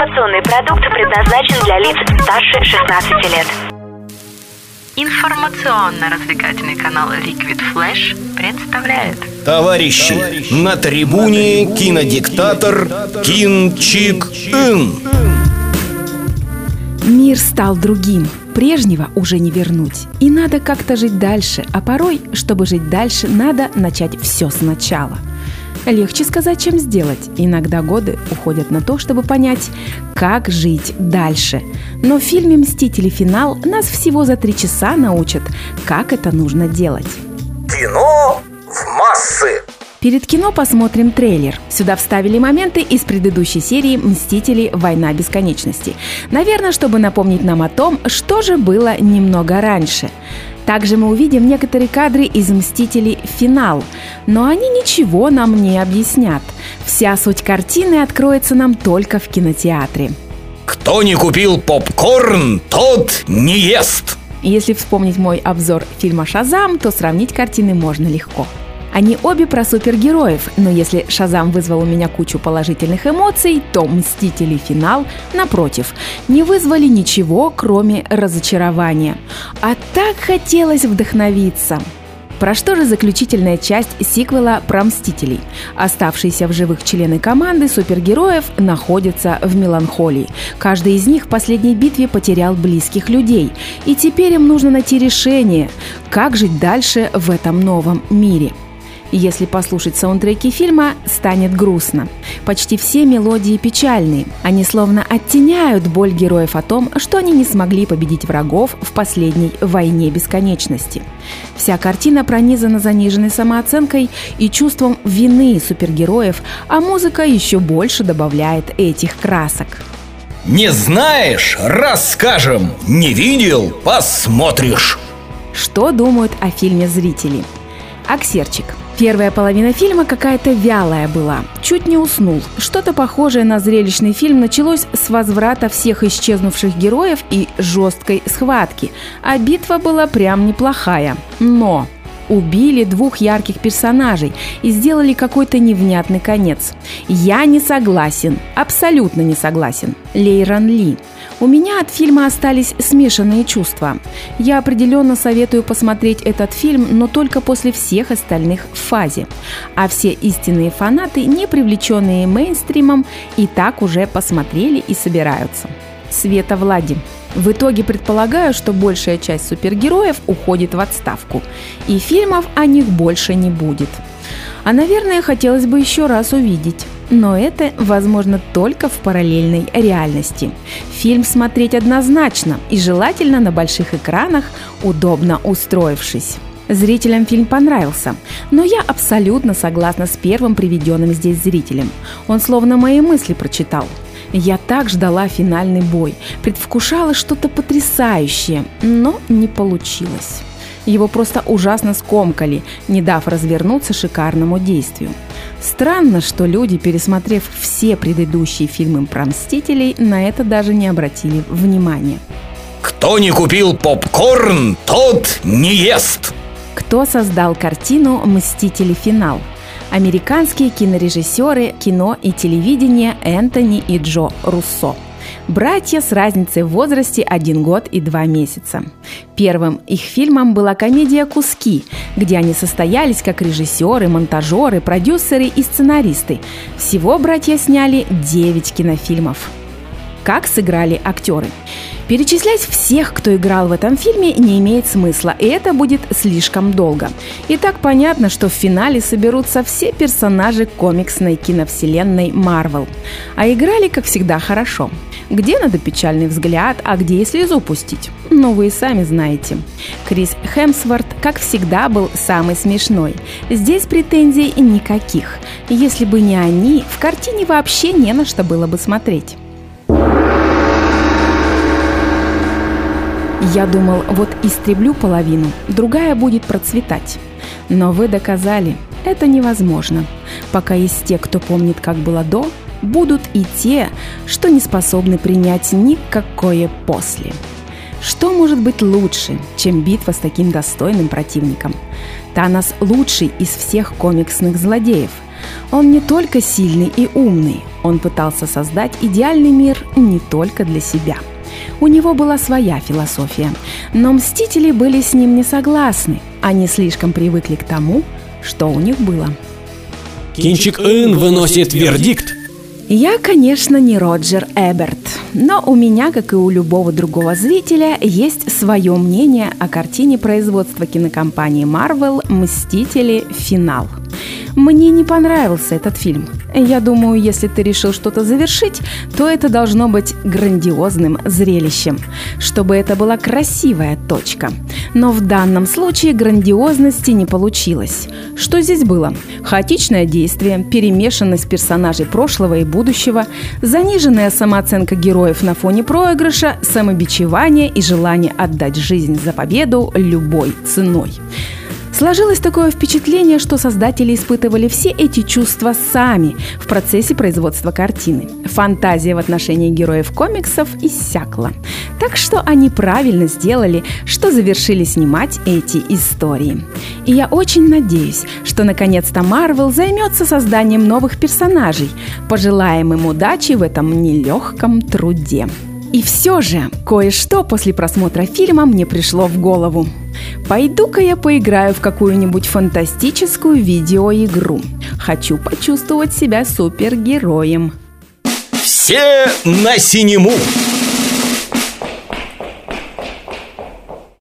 Информационный продукт предназначен для лиц старше 16 лет. Информационно-развлекательный канал Liquid Flash представляет Товарищи, на трибуне кинодиктатор Кин Чик Ин. Мир стал другим. Прежнего уже не вернуть. И надо как-то жить дальше. А порой, чтобы жить дальше, надо начать все сначала. Легче сказать, чем сделать. Иногда годы уходят на то, чтобы понять, как жить дальше. Но в фильме «Мстители. Финал» нас всего за три часа научат, как это нужно делать. Кино в массы. Перед кино посмотрим трейлер. Сюда вставили моменты из предыдущей серии «Мстители. Война бесконечности». Наверное, чтобы напомнить нам о том, что же было немного раньше. Также мы увидим некоторые кадры из «Мстителей. Финал», но они ничего нам не объяснят. Вся суть картины откроется нам только в кинотеатре. Кто не купил попкорн, тот не ест. Если вспомнить мой обзор фильма «Шазам», то сравнить картины можно легко. Они обе про супергероев, но если «Шазам» вызвал у меня кучу положительных эмоций, то «Мстители. Финал», напротив, не вызвали ничего, кроме разочарования. А так хотелось вдохновиться. Про что же заключительная часть сиквела про Мстителей? Оставшиеся в живых члены команды супергероев находятся в меланхолии. Каждый из них в последней битве потерял близких людей. И теперь им нужно найти решение, как жить дальше в этом новом мире – если послушать саундтреки фильма, станет грустно. Почти все мелодии печальные. Они словно оттеняют боль героев о том, что они не смогли победить врагов в последней войне бесконечности. Вся картина пронизана заниженной самооценкой и чувством вины супергероев, а музыка еще больше добавляет этих красок. Не знаешь, расскажем. Не видел, посмотришь. Что думают о фильме зрители? Аксерчик. Первая половина фильма какая-то вялая была. Чуть не уснул. Что-то похожее на зрелищный фильм началось с возврата всех исчезнувших героев и жесткой схватки. А битва была прям неплохая. Но убили двух ярких персонажей и сделали какой-то невнятный конец. Я не согласен, абсолютно не согласен. Лейран Ли. У меня от фильма остались смешанные чувства. Я определенно советую посмотреть этот фильм, но только после всех остальных в фазе. А все истинные фанаты, не привлеченные мейнстримом, и так уже посмотрели и собираются. Света Влади. В итоге предполагаю, что большая часть супергероев уходит в отставку, и фильмов о них больше не будет. А, наверное, хотелось бы еще раз увидеть. Но это возможно только в параллельной реальности. Фильм смотреть однозначно и желательно на больших экранах, удобно устроившись. Зрителям фильм понравился, но я абсолютно согласна с первым приведенным здесь зрителем. Он словно мои мысли прочитал. Я так ждала финальный бой, предвкушала что-то потрясающее, но не получилось. Его просто ужасно скомкали, не дав развернуться шикарному действию. Странно, что люди, пересмотрев все предыдущие фильмы про Мстителей, на это даже не обратили внимания. Кто не купил попкорн, тот не ест. Кто создал картину «Мстители. Финал»? Американские кинорежиссеры кино и телевидения Энтони и Джо Руссо – Братья с разницей в возрасте один год и два месяца. Первым их фильмом была комедия «Куски», где они состоялись как режиссеры, монтажеры, продюсеры и сценаристы. Всего братья сняли 9 кинофильмов. Как сыграли актеры? Перечислять всех, кто играл в этом фильме, не имеет смысла, и это будет слишком долго. И так понятно, что в финале соберутся все персонажи комиксной киновселенной Marvel. А играли, как всегда, хорошо. Где надо печальный взгляд, а где и слезу пустить? Ну, вы и сами знаете. Крис Хемсворт, как всегда, был самый смешной. Здесь претензий никаких. Если бы не они, в картине вообще не на что было бы смотреть. Я думал, вот истреблю половину, другая будет процветать. Но вы доказали, это невозможно. Пока есть те, кто помнит, как было до, будут и те, что не способны принять никакое после. Что может быть лучше, чем битва с таким достойным противником? Танос лучший из всех комиксных злодеев. Он не только сильный и умный, он пытался создать идеальный мир не только для себя. У него была своя философия, но мстители были с ним не согласны. Они слишком привыкли к тому, что у них было. Кинчик Ин выносит вердикт. Я, конечно, не Роджер Эберт, но у меня, как и у любого другого зрителя, есть свое мнение о картине производства кинокомпании Marvel «Мстители. Финал». Мне не понравился этот фильм. Я думаю, если ты решил что-то завершить, то это должно быть грандиозным зрелищем, чтобы это была красивая точка. Но в данном случае грандиозности не получилось. Что здесь было? Хаотичное действие, перемешанность персонажей прошлого и будущего, заниженная самооценка героев на фоне проигрыша, самобичевание и желание отдать жизнь за победу любой ценой. Сложилось такое впечатление, что создатели испытывали все эти чувства сами в процессе производства картины. Фантазия в отношении героев комиксов иссякла. Так что они правильно сделали, что завершили снимать эти истории. И я очень надеюсь, что наконец-то Марвел займется созданием новых персонажей. Пожелаем им удачи в этом нелегком труде. И все же, кое-что после просмотра фильма мне пришло в голову. Пойду-ка я поиграю в какую-нибудь фантастическую видеоигру. Хочу почувствовать себя супергероем. Все на синему!